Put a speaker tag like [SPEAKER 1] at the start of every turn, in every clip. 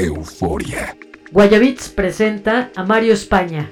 [SPEAKER 1] Euforia.
[SPEAKER 2] Guayabits presenta a Mario España.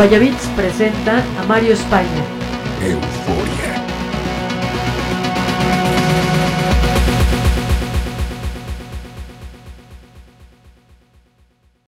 [SPEAKER 3] Guayabits presenta a Mario España.